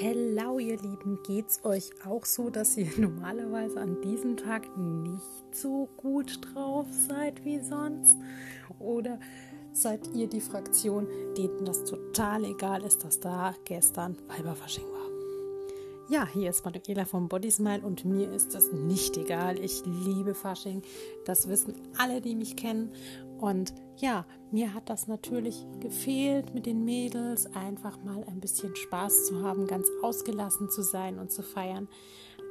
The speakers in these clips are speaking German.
Hello, ihr Lieben, geht's euch auch so, dass ihr normalerweise an diesem Tag nicht so gut drauf seid wie sonst? Oder seid ihr die Fraktion, denen das total egal ist, dass da gestern Weiberfasching war? Ja, hier ist Manuela vom Body Smile und mir ist das nicht egal. Ich liebe Fasching. Das wissen alle, die mich kennen. Und ja, mir hat das natürlich gefehlt mit den Mädels, einfach mal ein bisschen Spaß zu haben, ganz ausgelassen zu sein und zu feiern.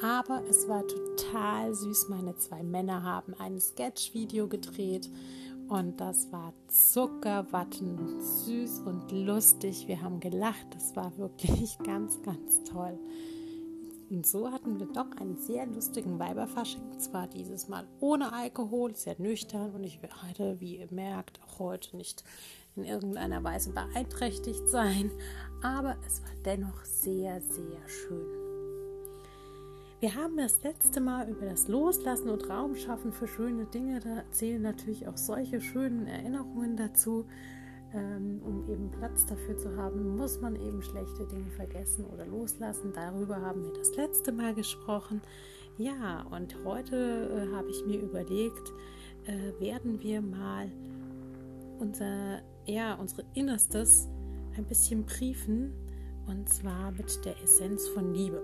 Aber es war total süß. Meine zwei Männer haben ein Sketch-Video gedreht und das war Zuckerwatten, süß und lustig. Wir haben gelacht. Das war wirklich ganz, ganz toll. Und so hatten wir doch einen sehr lustigen Weiberfasching. Zwar dieses Mal ohne Alkohol, sehr nüchtern und ich werde, wie ihr merkt, auch heute nicht in irgendeiner Weise beeinträchtigt sein. Aber es war dennoch sehr, sehr schön. Wir haben das letzte Mal über das Loslassen und Raum schaffen für schöne Dinge. Da zählen natürlich auch solche schönen Erinnerungen dazu ähm, um eben Platz dafür zu haben, muss man eben schlechte Dinge vergessen oder loslassen. Darüber haben wir das letzte Mal gesprochen. Ja, und heute äh, habe ich mir überlegt, äh, werden wir mal unser, ja, unsere Innerstes ein bisschen briefen und zwar mit der Essenz von Liebe.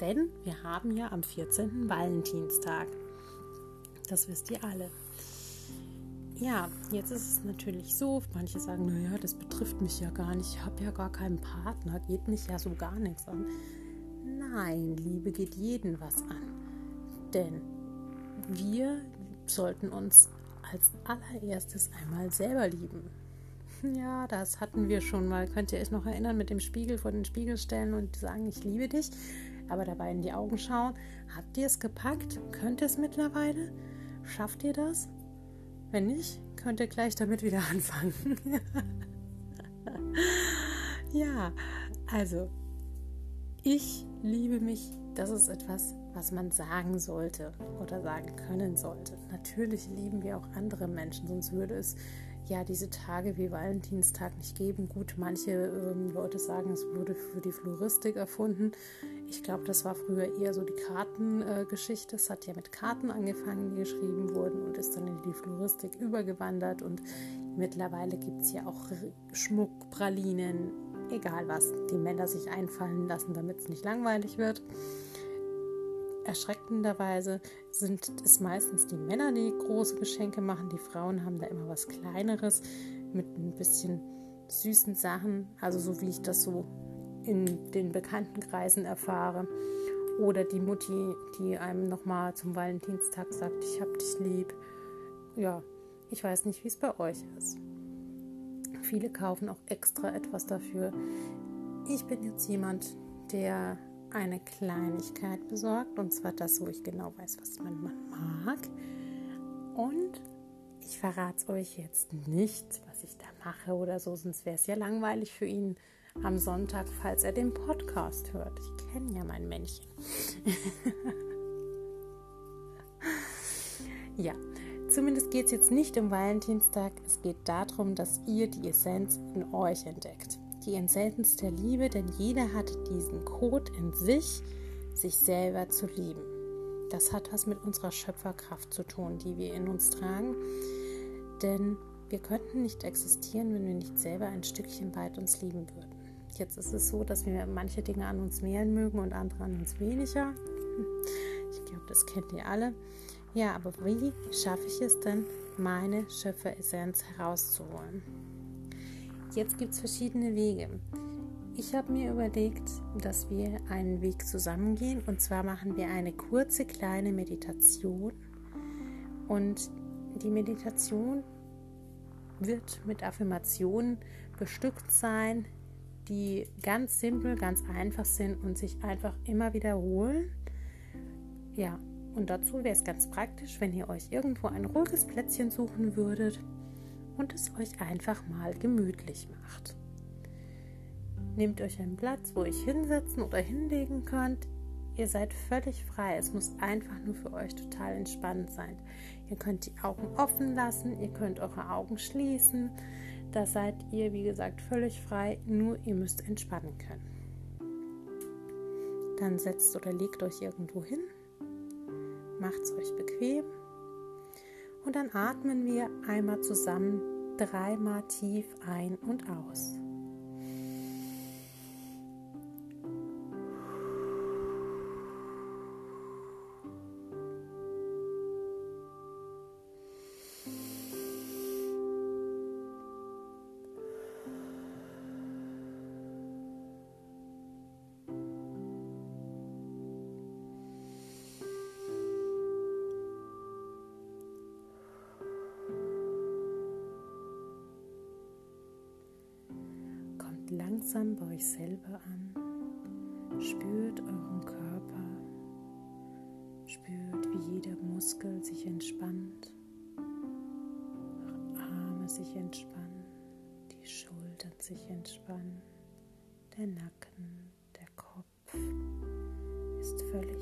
Denn wir haben ja am 14. Valentinstag. Das wisst ihr alle. Ja, jetzt ist es natürlich so, manche sagen, naja, das betrifft mich ja gar nicht, ich habe ja gar keinen Partner, geht mich ja so gar nichts an. Nein, Liebe geht jeden was an. Denn wir sollten uns als allererstes einmal selber lieben. Ja, das hatten wir schon mal. Könnt ihr euch noch erinnern mit dem Spiegel vor den Spiegel stellen und sagen, ich liebe dich, aber dabei in die Augen schauen? Habt ihr es gepackt? Könnt ihr es mittlerweile? Schafft ihr das? Wenn nicht, könnt ihr gleich damit wieder anfangen. ja, also, ich liebe mich. Das ist etwas, was man sagen sollte oder sagen können sollte. Natürlich lieben wir auch andere Menschen, sonst würde es ja diese Tage wie Valentinstag nicht geben. Gut, manche ähm, Leute sagen, es wurde für die Floristik erfunden. Ich glaube, das war früher eher so die Kartengeschichte. Äh, es hat ja mit Karten angefangen, die geschrieben wurden und ist dann in die Floristik übergewandert. Und mittlerweile gibt es ja auch Schmuck, Pralinen, egal was die Männer sich einfallen lassen, damit es nicht langweilig wird erschreckenderweise sind es meistens die Männer, die große Geschenke machen. Die Frauen haben da immer was Kleineres mit ein bisschen süßen Sachen, also so wie ich das so in den Bekanntenkreisen erfahre. Oder die Mutti, die einem nochmal zum Valentinstag sagt, ich hab dich lieb. Ja, ich weiß nicht, wie es bei euch ist. Viele kaufen auch extra etwas dafür. Ich bin jetzt jemand, der eine Kleinigkeit besorgt, und zwar das, wo ich genau weiß, was mein Mann mag. Und ich verrate es euch jetzt nicht, was ich da mache oder so, sonst wäre es ja langweilig für ihn am Sonntag, falls er den Podcast hört. Ich kenne ja mein Männchen. ja, zumindest geht es jetzt nicht um Valentinstag. Es geht darum, dass ihr die Essenz in euch entdeckt die Essenz der Liebe, denn jeder hat diesen Code in sich, sich selber zu lieben. Das hat was mit unserer Schöpferkraft zu tun, die wir in uns tragen, denn wir könnten nicht existieren, wenn wir nicht selber ein Stückchen weit uns lieben würden. Jetzt ist es so, dass wir manche Dinge an uns mehr mögen und andere an uns weniger. Ich glaube, das kennt ihr alle. Ja, aber wie schaffe ich es denn, meine Schöpferessenz herauszuholen? Jetzt gibt es verschiedene Wege. Ich habe mir überlegt, dass wir einen Weg zusammengehen und zwar machen wir eine kurze kleine Meditation und die Meditation wird mit Affirmationen bestückt sein, die ganz simpel, ganz einfach sind und sich einfach immer wiederholen. Ja, und dazu wäre es ganz praktisch, wenn ihr euch irgendwo ein ruhiges Plätzchen suchen würdet und es euch einfach mal gemütlich macht. Nehmt euch einen Platz, wo ihr hinsetzen oder hinlegen könnt. Ihr seid völlig frei. Es muss einfach nur für euch total entspannt sein. Ihr könnt die Augen offen lassen, ihr könnt eure Augen schließen. Da seid ihr, wie gesagt, völlig frei. Nur ihr müsst entspannen können. Dann setzt oder legt euch irgendwo hin, macht es euch bequem und dann atmen wir einmal zusammen dreimal tief ein und aus. Langsam bei euch selber an. Spürt euren Körper. Spürt, wie jeder Muskel sich entspannt. Eure Arme sich entspannen. Die Schultern sich entspannen. Der Nacken, der Kopf ist völlig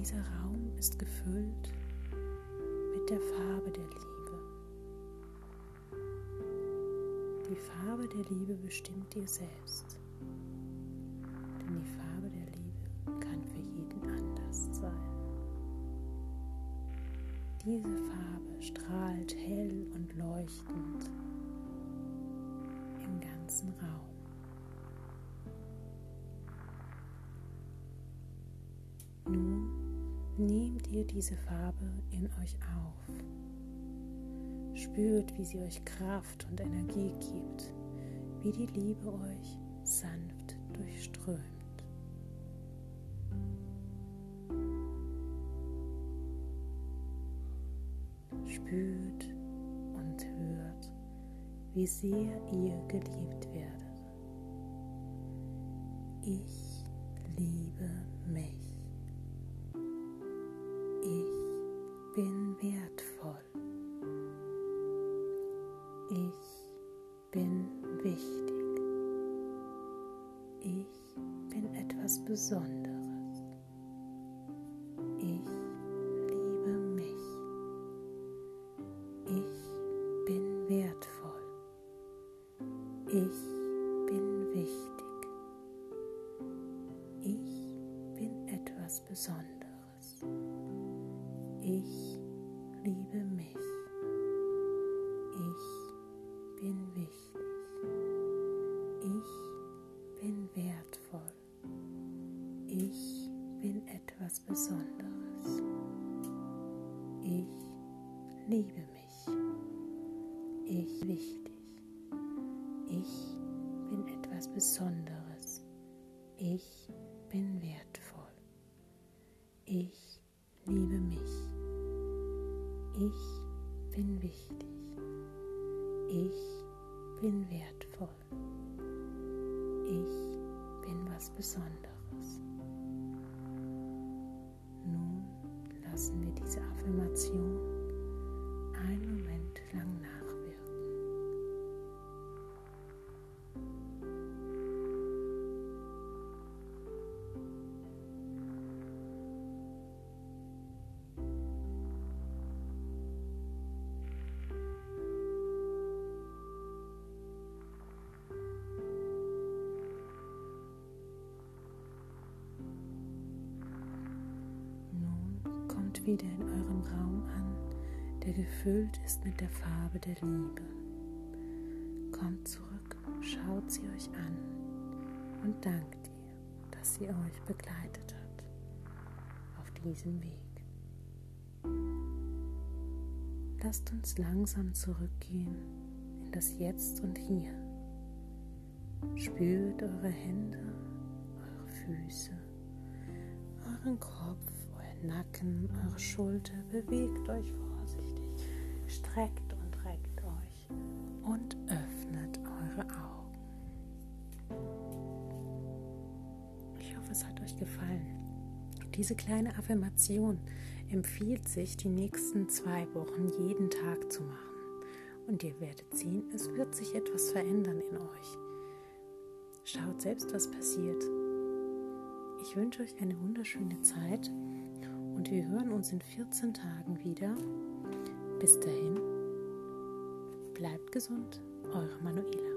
dieser Raum ist gefüllt mit der Farbe der Liebe. Die Farbe der Liebe bestimmt ihr selbst. Denn die Farbe der Liebe kann für jeden anders sein. Diese Farbe strahlt hell und leuchtend im ganzen Raum. Ihr diese Farbe in euch auf. Spürt, wie sie euch Kraft und Energie gibt, wie die Liebe euch sanft durchströmt. Spürt und hört, wie sehr ihr geliebt werdet. Ich liebe mich. Besonderes. Ich liebe mich. Ich bin wertvoll. Ich bin wichtig. Ich bin etwas Besonderes. Ich liebe mich. Ich bin wichtig. Ich bin wertvoll. Ich bin etwas Besonderes. Ich liebe mich. Ich wichtig. Ich bin etwas Besonderes. Ich bin wertvoll. Ich liebe mich. Ich bin wichtig. Ich bin wertvoll. Ich bin was Besonderes. Lassen wir diese Affirmation einen Moment lang wieder in eurem Raum an, der gefüllt ist mit der Farbe der Liebe. Kommt zurück, schaut sie euch an und dankt ihr, dass sie euch begleitet hat auf diesem Weg. Lasst uns langsam zurückgehen in das Jetzt und Hier. Spürt eure Hände, eure Füße, euren Kopf Nacken, eure Schulter. Bewegt euch vorsichtig. Streckt und reckt euch und öffnet eure Augen. Ich hoffe, es hat euch gefallen. diese kleine Affirmation empfiehlt sich, die nächsten zwei Wochen jeden Tag zu machen. Und ihr werdet sehen, es wird sich etwas verändern in euch. Schaut selbst, was passiert. Ich wünsche euch eine wunderschöne Zeit und wir hören uns in 14 Tagen wieder. Bis dahin, bleibt gesund, eure Manuela.